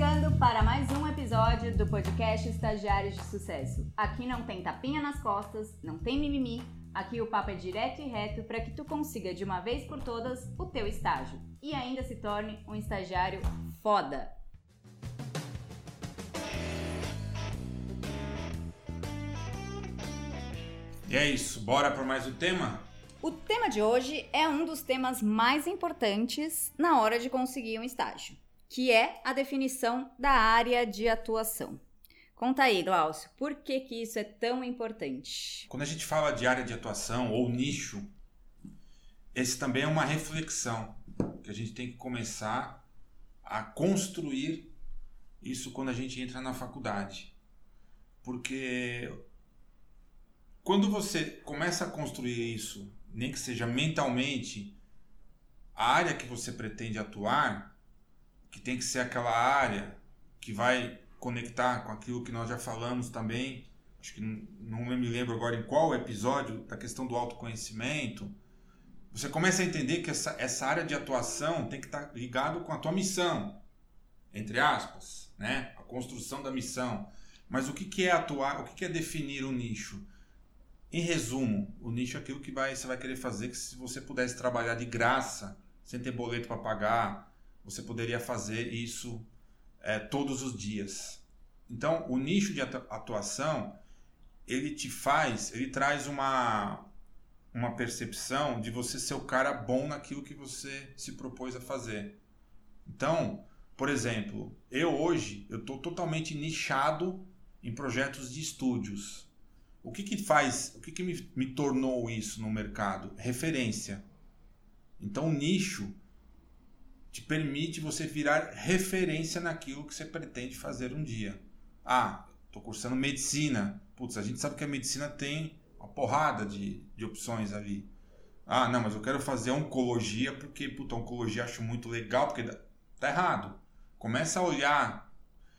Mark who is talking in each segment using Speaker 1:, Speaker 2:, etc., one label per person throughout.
Speaker 1: chegando para mais um episódio do podcast Estagiários de Sucesso. Aqui não tem tapinha nas costas, não tem mimimi, aqui o papo é direto e reto para que tu consiga de uma vez por todas o teu estágio e ainda se torne um estagiário foda.
Speaker 2: E é isso, bora para mais um tema?
Speaker 1: O tema de hoje é um dos temas mais importantes na hora de conseguir um estágio, que é a definição da área de atuação. Conta aí, Glaucio, por que, que isso é tão importante?
Speaker 2: Quando a gente fala de área de atuação ou nicho, esse também é uma reflexão que a gente tem que começar a construir isso quando a gente entra na faculdade. Porque quando você começa a construir isso nem que seja mentalmente, a área que você pretende atuar, que tem que ser aquela área que vai conectar com aquilo que nós já falamos também, acho que não, me lembro agora em qual episódio, da questão do autoconhecimento, você começa a entender que essa, essa área de atuação tem que estar ligado com a tua missão, entre aspas, né? a construção da missão. Mas o que, que é atuar, o que, que é definir um nicho? Em resumo, o nicho é aquilo que vai, você vai querer fazer que se você pudesse trabalhar de graça, sem ter boleto para pagar, você poderia fazer isso é, todos os dias. Então, o nicho de atuação, ele te faz, ele traz uma, uma percepção de você ser o cara bom naquilo que você se propôs a fazer. Então, por exemplo, eu hoje eu estou totalmente nichado em projetos de estúdios. O que, que faz, o que, que me, me tornou isso no mercado? Referência. Então, o nicho te permite você virar referência naquilo que você pretende fazer um dia. Ah, estou cursando medicina. Putz, a gente sabe que a medicina tem uma porrada de, de opções ali. Ah, não, mas eu quero fazer oncologia porque, puta, oncologia acho muito legal, porque tá errado. Começa a olhar.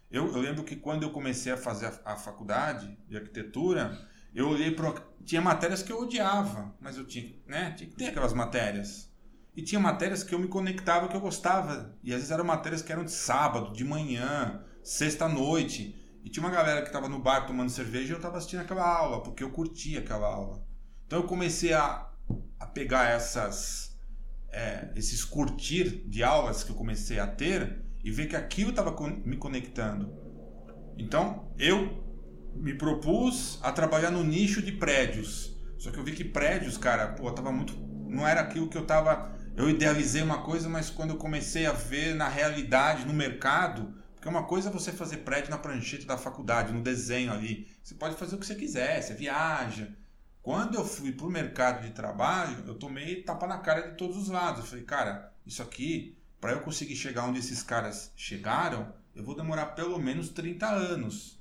Speaker 2: Eu, eu lembro que quando eu comecei a fazer a, a faculdade de arquitetura, eu olhei para tinha matérias que eu odiava, mas eu tinha, né, tinha que ter aquelas matérias. E tinha matérias que eu me conectava que eu gostava, e às vezes eram matérias que eram de sábado, de manhã, sexta noite, e tinha uma galera que estava no bar tomando cerveja e eu estava assistindo aquela aula, porque eu curtia aquela aula. Então eu comecei a, a pegar essas é, esses curtir de aulas que eu comecei a ter e ver que aquilo estava me conectando. Então eu me propus a trabalhar no nicho de prédios. Só que eu vi que prédios, cara, pô, tava muito. Não era aquilo que eu tava. Eu idealizei uma coisa, mas quando eu comecei a ver na realidade, no mercado, porque uma coisa é você fazer prédio na prancheta da faculdade, no desenho ali. Você pode fazer o que você quiser, você viaja. Quando eu fui pro mercado de trabalho, eu tomei tapa na cara de todos os lados. Eu falei, cara, isso aqui, para eu conseguir chegar onde esses caras chegaram, eu vou demorar pelo menos 30 anos.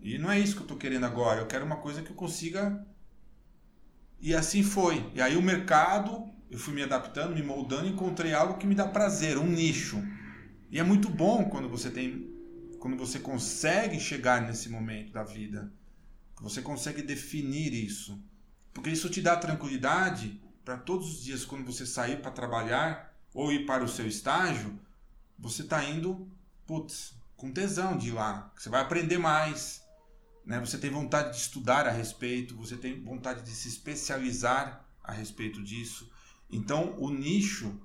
Speaker 2: E não é isso que eu estou querendo agora. Eu quero uma coisa que eu consiga. E assim foi. E aí o mercado, eu fui me adaptando, me moldando, encontrei algo que me dá prazer, um nicho. E é muito bom quando você tem, quando você consegue chegar nesse momento da vida, você consegue definir isso, porque isso te dá tranquilidade para todos os dias quando você sair para trabalhar ou ir para o seu estágio, você está indo, putz, com tesão de ir lá, você vai aprender mais, né? Você tem vontade de estudar a respeito, você tem vontade de se especializar a respeito disso. Então, o nicho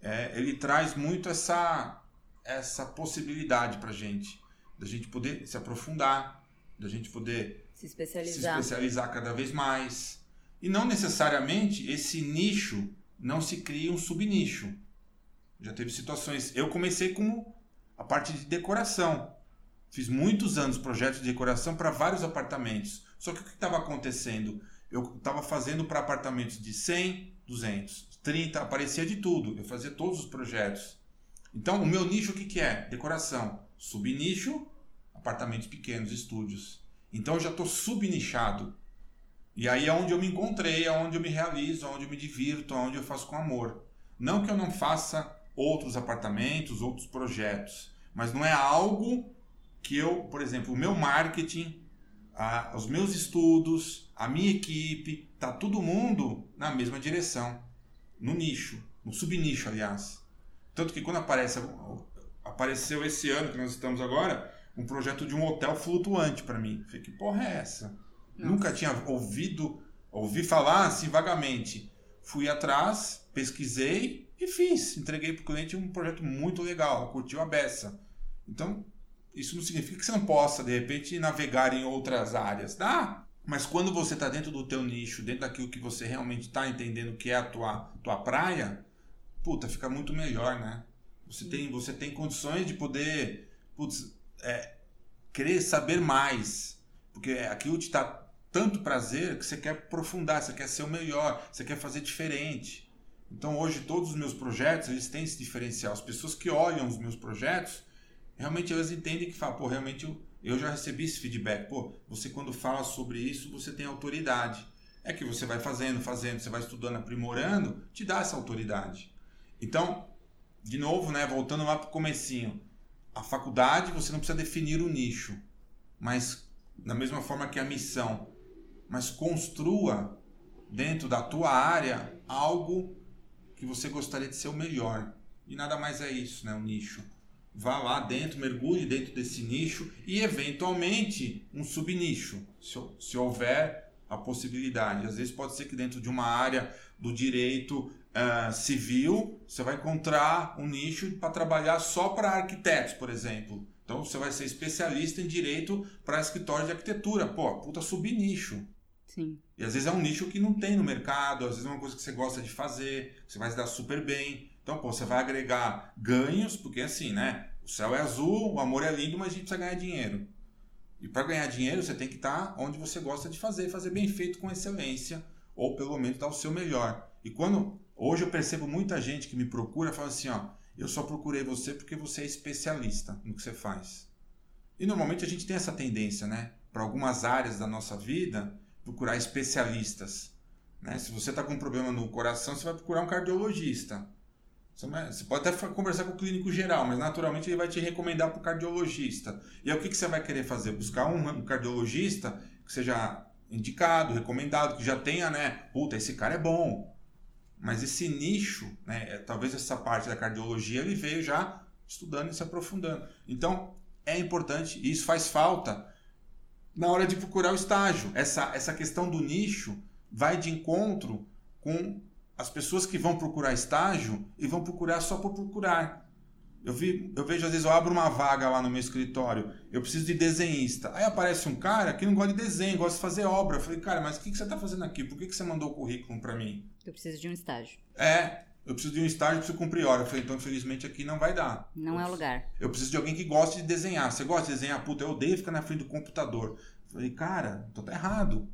Speaker 2: é, ele traz muito essa essa possibilidade para gente, da gente poder se aprofundar, da gente poder
Speaker 1: se especializar.
Speaker 2: se especializar cada vez mais. E não necessariamente esse nicho não se cria um subnicho. Já teve situações. Eu comecei como a parte de decoração. Fiz muitos anos projetos de decoração para vários apartamentos. Só que o que estava acontecendo? Eu estava fazendo para apartamentos de 100, 200, 30, aparecia de tudo. Eu fazia todos os projetos. Então, o meu nicho o que, que é? Decoração. Subnicho, apartamentos pequenos, estúdios. Então, eu já estou subnichado. E aí é onde eu me encontrei, é onde eu me realizo, é onde eu me divirto, é onde eu faço com amor. Não que eu não faça outros apartamentos, outros projetos, mas não é algo que eu, por exemplo, o meu marketing, a, os meus estudos, a minha equipe, tá todo mundo na mesma direção, no nicho, no subnicho, aliás. Tanto que quando aparece apareceu esse ano que nós estamos agora um projeto de um hotel flutuante para mim. Falei, que porra é essa? Nossa. Nunca tinha ouvido, ouvi falar assim vagamente. Fui atrás, pesquisei e fiz. Entreguei para o cliente um projeto muito legal, curtiu a beça. Então, isso não significa que você não possa, de repente, navegar em outras áreas. Dá, mas quando você está dentro do teu nicho, dentro daquilo que você realmente está entendendo que é a tua, tua praia, puta, fica muito melhor, né? Você tem, você tem condições de poder putz, é, querer saber mais. Porque aquilo te dá tanto prazer que você quer aprofundar, você quer ser o melhor, você quer fazer diferente. Então hoje todos os meus projetos, eles têm esse diferencial. As pessoas que olham os meus projetos, realmente elas entendem que falam, pô, realmente eu, eu já recebi esse feedback. Pô, você quando fala sobre isso, você tem autoridade. É que você vai fazendo, fazendo, você vai estudando, aprimorando, te dá essa autoridade. Então, de novo, né, voltando lá para o comecinho, a faculdade você não precisa definir o nicho, mas da mesma forma que a missão, mas construa dentro da tua área algo que você gostaria de ser o melhor. E nada mais é isso, né, o nicho. Vá lá dentro, mergulhe dentro desse nicho e eventualmente um subnicho, se, se houver a possibilidade. Às vezes pode ser que dentro de uma área do direito uh, civil, você vai encontrar um nicho para trabalhar só para arquitetos, por exemplo. Então você vai ser especialista em direito para escritório de arquitetura. Pô, puta subnicho.
Speaker 1: Sim.
Speaker 2: E às vezes é um nicho que não tem no mercado, às vezes é uma coisa que você gosta de fazer, você vai se dar super bem. Então, pô, você vai agregar ganhos, porque assim, né? O céu é azul, o amor é lindo, mas a gente precisa ganhar dinheiro. E para ganhar dinheiro, você tem que estar onde você gosta de fazer, fazer bem feito com excelência, ou pelo menos dar o seu melhor. E quando Hoje eu percebo muita gente que me procura fala assim, ó, eu só procurei você porque você é especialista no que você faz. E normalmente a gente tem essa tendência, né? Para algumas áreas da nossa vida, procurar especialistas. Né? Se você está com um problema no coração, você vai procurar um cardiologista. Você pode até conversar com o clínico geral, mas naturalmente ele vai te recomendar para o cardiologista. E aí o que, que você vai querer fazer? Buscar um cardiologista que seja indicado, recomendado, que já tenha, né? Puta, esse cara é bom. Mas esse nicho, né, é, talvez essa parte da cardiologia, ele veio já estudando e se aprofundando. Então, é importante, e isso faz falta na hora de procurar o estágio. Essa, essa questão do nicho vai de encontro com as pessoas que vão procurar estágio e vão procurar só por procurar. Eu, vi, eu vejo, às vezes, eu abro uma vaga lá no meu escritório, eu preciso de desenhista. Aí aparece um cara que não gosta de desenho, gosta de fazer obra. Eu falei, cara, mas o que, que você está fazendo aqui? Por que, que você mandou o currículo para mim?
Speaker 1: Eu preciso de um estágio.
Speaker 2: É, eu preciso de um estágio, preciso cumprir hora. Eu falei, então infelizmente aqui não vai dar.
Speaker 1: Não
Speaker 2: eu
Speaker 1: é o lugar.
Speaker 2: Eu preciso de alguém que goste de desenhar. Você gosta de desenhar? Puta, eu odeio ficar na frente do computador. Eu falei, cara, então tá errado.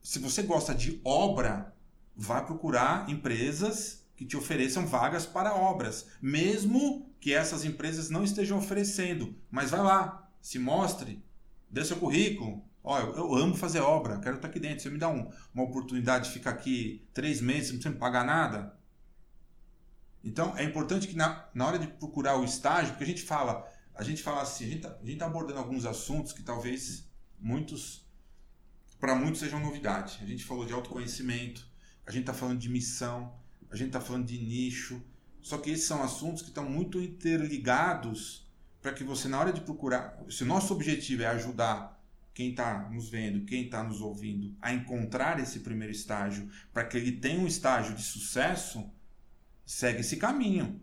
Speaker 2: Se você gosta de obra, vá procurar empresas que te ofereçam vagas para obras. Mesmo que essas empresas não estejam oferecendo. Mas vai lá, se mostre, dê seu currículo, Ó, eu, eu, amo fazer obra, quero estar aqui dentro. Você me dá um, uma oportunidade de ficar aqui três meses, precisa me pagar nada. Então, é importante que na, na hora de procurar o estágio, porque a gente fala, a gente fala assim, a gente está tá abordando alguns assuntos que talvez muitos, para muitos sejam novidade. A gente falou de autoconhecimento, a gente está falando de missão, a gente está falando de nicho. Só que esses são assuntos que estão muito interligados para que você, na hora de procurar, se o nosso objetivo é ajudar quem está nos vendo, quem está nos ouvindo, a encontrar esse primeiro estágio, para que ele tenha um estágio de sucesso, segue esse caminho.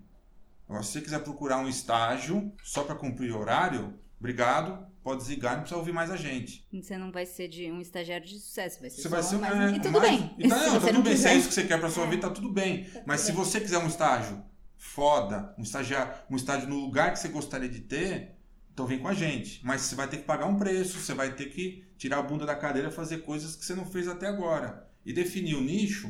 Speaker 2: Agora, se você quiser procurar um estágio só para cumprir horário, obrigado, pode desligar, não precisa ouvir mais a gente.
Speaker 1: Você não vai ser de um estagiário de sucesso, vai ser
Speaker 2: você vai ser
Speaker 1: mais...
Speaker 2: é,
Speaker 1: E tudo
Speaker 2: mais...
Speaker 1: bem.
Speaker 2: E tá, não, tá tudo bem.
Speaker 1: quiser...
Speaker 2: Se é isso que você quer para sua vida, tá tudo bem.
Speaker 1: Tá
Speaker 2: Mas se você quiser um estágio foda, um estágio, um estágio no lugar que você gostaria de ter, então vem com a gente. Mas você vai ter que pagar um preço, você vai ter que tirar a bunda da cadeira, fazer coisas que você não fez até agora. E definir o nicho.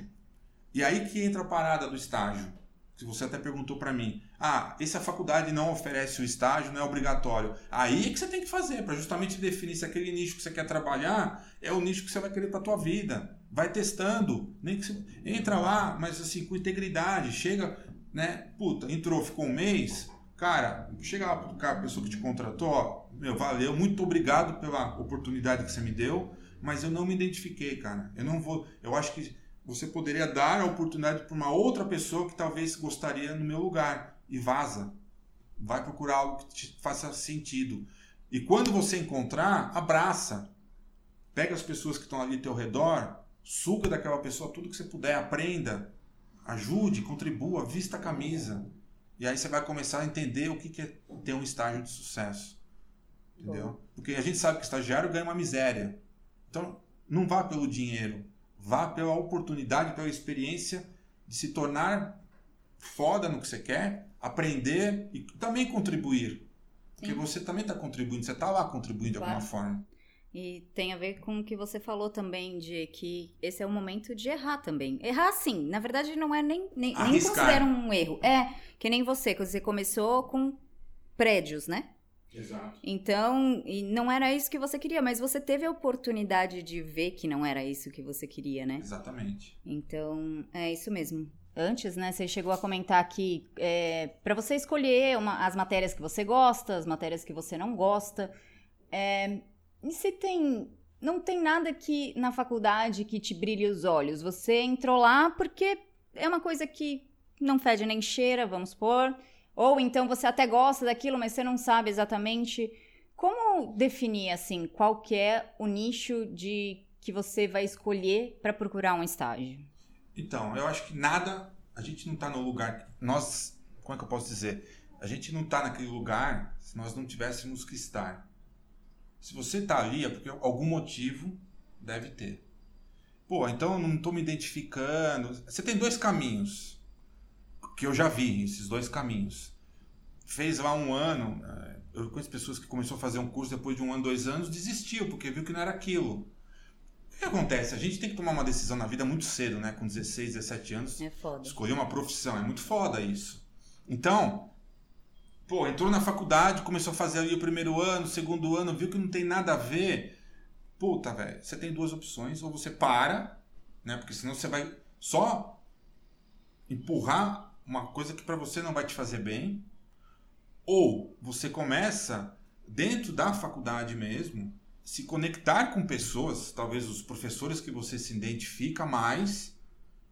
Speaker 2: E aí que entra a parada do estágio. Que você até perguntou para mim. Ah, e se a faculdade não oferece o estágio, não é obrigatório. Aí é que você tem que fazer, para justamente definir se aquele nicho que você quer trabalhar é o nicho que você vai querer para tua vida. Vai testando. Nem que você... Entra lá, mas assim, com integridade. Chega, né? Puta, entrou, ficou um mês. Cara, chega lá pro cara, a pessoa que te contratou, ó, meu, valeu, muito obrigado pela oportunidade que você me deu, mas eu não me identifiquei, cara. Eu não vou. Eu acho que você poderia dar a oportunidade para uma outra pessoa que talvez gostaria no meu lugar. E vaza. vai procurar algo que te faça sentido. E quando você encontrar, abraça. Pega as pessoas que estão ali ao teu redor, suga daquela pessoa tudo que você puder, aprenda, ajude, contribua, vista a camisa. E aí você vai começar a entender o que é ter um estágio de sucesso. Entendeu? Porque a gente sabe que estagiário ganha uma miséria. Então, não vá pelo dinheiro, vá pela oportunidade, pela experiência de se tornar foda no que você quer, aprender e também contribuir. Porque Sim. você também está contribuindo, você está lá contribuindo claro. de alguma forma.
Speaker 1: E tem a ver com o que você falou também, de que esse é o momento de errar também. Errar sim, na verdade não é nem, nem, nem considero um erro. É, que nem você, que você começou com prédios, né?
Speaker 2: Exato.
Speaker 1: Então, não era isso que você queria, mas você teve a oportunidade de ver que não era isso que você queria, né?
Speaker 2: Exatamente.
Speaker 1: Então, é isso mesmo. Antes, né, você chegou a comentar que é, para você escolher uma, as matérias que você gosta, as matérias que você não gosta, é, e se tem. Não tem nada que na faculdade que te brilhe os olhos. Você entrou lá porque é uma coisa que não fede nem cheira, vamos supor. Ou então você até gosta daquilo, mas você não sabe exatamente. Como definir assim qual que é o nicho de que você vai escolher para procurar um estágio?
Speaker 2: Então, eu acho que nada, a gente não está no lugar, nós, como é que eu posso dizer? A gente não está naquele lugar se nós não tivéssemos que estar. Se você está ali é porque algum motivo deve ter. Pô, então eu não estou me identificando. Você tem dois caminhos que eu já vi, esses dois caminhos. Fez lá um ano, é, eu conheço pessoas que começou a fazer um curso depois de um ano, dois anos, desistiu porque viu que não era aquilo que acontece? A gente tem que tomar uma decisão na vida muito cedo, né? Com 16, 17 anos.
Speaker 1: É foda.
Speaker 2: Escolher uma profissão. É muito foda isso. Então, pô, entrou na faculdade, começou a fazer ali o primeiro ano, o segundo ano, viu que não tem nada a ver. Puta, velho, você tem duas opções. Ou você para, né? Porque senão você vai só empurrar uma coisa que para você não vai te fazer bem. Ou você começa dentro da faculdade mesmo se conectar com pessoas, talvez os professores que você se identifica mais,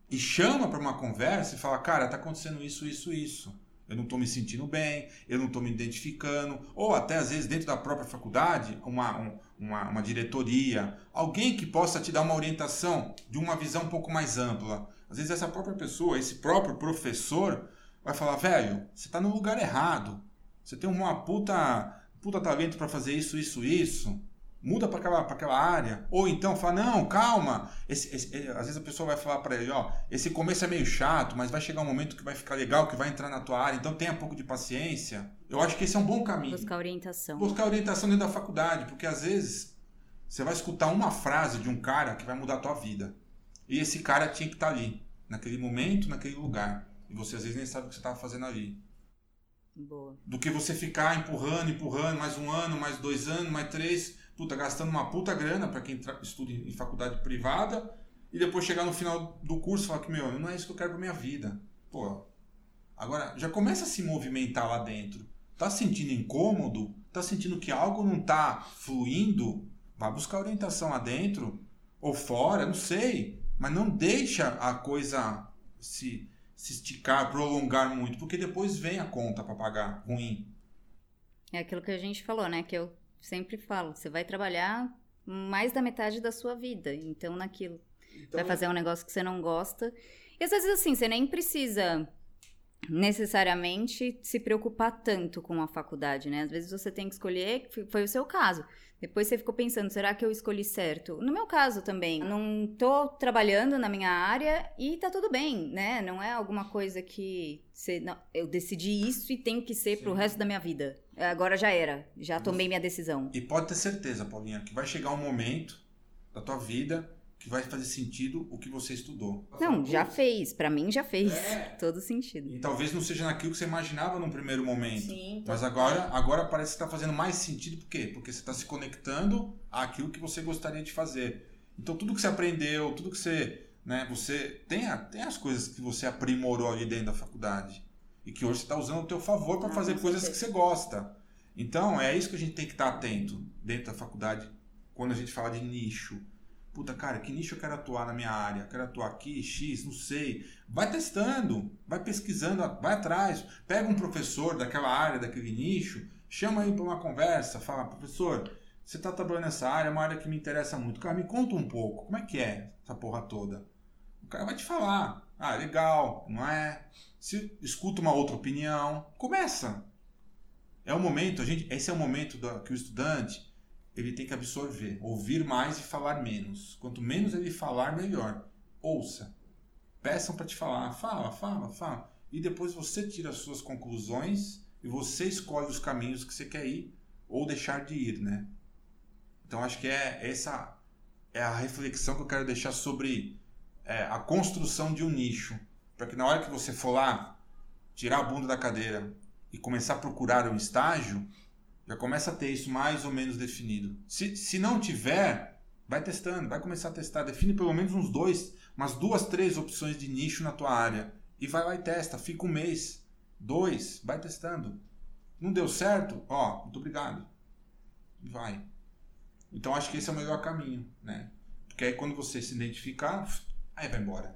Speaker 2: e chama para uma conversa e fala: Cara, tá acontecendo isso, isso, isso. Eu não estou me sentindo bem, eu não estou me identificando. Ou até às vezes dentro da própria faculdade, uma, um, uma, uma diretoria, alguém que possa te dar uma orientação de uma visão um pouco mais ampla. Às vezes essa própria pessoa, esse próprio professor, vai falar: Velho, você está no lugar errado. Você tem uma puta, puta talento para fazer isso, isso, isso muda para aquela, aquela área. Ou então fala, não, calma. Esse, esse, é, às vezes a pessoa vai falar para ele, ó, esse começo é meio chato, mas vai chegar um momento que vai ficar legal, que vai entrar na tua área, então tenha um pouco de paciência. Eu acho que esse é um bom caminho.
Speaker 1: Buscar orientação.
Speaker 2: Buscar orientação dentro da faculdade, porque às vezes você vai escutar uma frase de um cara que vai mudar a tua vida. E esse cara tinha que estar tá ali, naquele momento, naquele lugar. E você às vezes nem sabe o que você estava fazendo ali.
Speaker 1: Boa.
Speaker 2: Do que você ficar empurrando, empurrando, mais um ano, mais dois anos, mais três puta, gastando uma puta grana para quem estuda em faculdade privada e depois chegar no final do curso e falar que, meu, não é isso que eu quero pra minha vida. Pô, agora já começa a se movimentar lá dentro. Tá sentindo incômodo? Tá sentindo que algo não tá fluindo? Vá buscar orientação lá dentro ou fora, não sei. Mas não deixa a coisa se, se esticar, prolongar muito, porque depois vem a conta para pagar ruim.
Speaker 1: É aquilo que a gente falou, né? Que eu sempre falo, você vai trabalhar mais da metade da sua vida, então naquilo. Então, vai fazer um negócio que você não gosta. E às vezes assim, você nem precisa necessariamente se preocupar tanto com a faculdade, né? Às vezes você tem que escolher, foi o seu caso. Depois você ficou pensando, será que eu escolhi certo? No meu caso também, não tô trabalhando na minha área e tá tudo bem, né? Não é alguma coisa que você, não, eu decidi isso e tenho que ser Sim. pro resto da minha vida. Agora já era, já tomei minha decisão.
Speaker 2: E pode ter certeza, Paulinha, que vai chegar um momento da tua vida que vai fazer sentido o que você estudou.
Speaker 1: Não, já fez. Para mim já fez. É. Todo sentido.
Speaker 2: E talvez não seja naquilo que você imaginava num primeiro momento.
Speaker 1: Sim.
Speaker 2: Mas agora, agora parece que está fazendo mais sentido. Por quê? Porque você está se conectando àquilo que você gostaria de fazer. Então tudo que você aprendeu, tudo que você. Né, você tem, a, tem as coisas que você aprimorou ali dentro da faculdade. E que hoje você está usando ao teu favor para fazer coisas que você gosta. Então é isso que a gente tem que estar tá atento dentro da faculdade quando a gente fala de nicho Puta, cara, que nicho eu quero atuar na minha área? Quero atuar aqui, X, não sei. Vai testando, vai pesquisando, vai atrás. Pega um professor daquela área, daquele nicho, chama aí para uma conversa, fala, professor, você está trabalhando nessa área, é uma área que me interessa muito. Cara, me conta um pouco, como é que é essa porra toda? O cara vai te falar. Ah, legal, não é? Se escuta uma outra opinião, começa. É o momento, a gente, esse é o momento do, que o estudante ele tem que absorver, ouvir mais e falar menos. Quanto menos ele falar, melhor. Ouça. Peçam para te falar, fala, fala, fala. E depois você tira as suas conclusões e você escolhe os caminhos que você quer ir ou deixar de ir, né? Então acho que é essa é a reflexão que eu quero deixar sobre é, a construção de um nicho, para que na hora que você for lá tirar a bunda da cadeira e começar a procurar um estágio, já começa a ter isso mais ou menos definido. Se, se não tiver, vai testando, vai começar a testar. Define pelo menos uns dois, umas duas, três opções de nicho na tua área. E vai lá e testa. Fica um mês, dois, vai testando. Não deu certo? Ó, muito obrigado. Vai. Então acho que esse é o melhor caminho, né? Porque aí quando você se identificar, aí vai embora.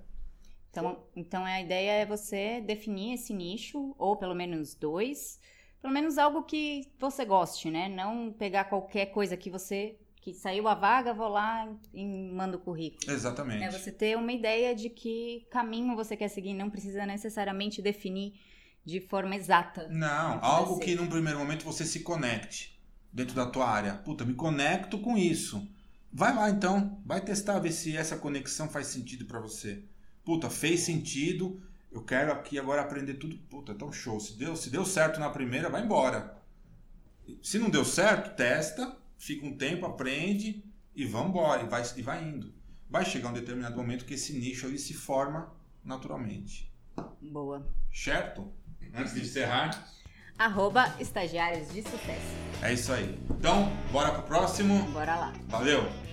Speaker 1: Então, então a ideia é você definir esse nicho, ou pelo menos dois, pelo menos algo que você goste, né? Não pegar qualquer coisa que você que saiu a vaga, vou lá e mando o currículo.
Speaker 2: Exatamente.
Speaker 1: É você ter uma ideia de que caminho você quer seguir, não precisa necessariamente definir de forma exata.
Speaker 2: Não, algo que num primeiro momento você se conecte dentro da tua área. Puta, me conecto com isso. Vai lá então, vai testar ver se essa conexão faz sentido para você. Puta, fez sentido, eu quero aqui agora aprender tudo. Puta, então show. Se deu, se deu certo na primeira, vai embora. Se não deu certo, testa, fica um tempo, aprende e vamos embora. E vai, e vai indo. Vai chegar um determinado momento que esse nicho ali se forma naturalmente.
Speaker 1: Boa.
Speaker 2: Certo? Antes de encerrar.
Speaker 1: Arroba estagiários de sucesso.
Speaker 2: É isso aí. Então, bora pro próximo.
Speaker 1: Bora lá.
Speaker 2: Valeu!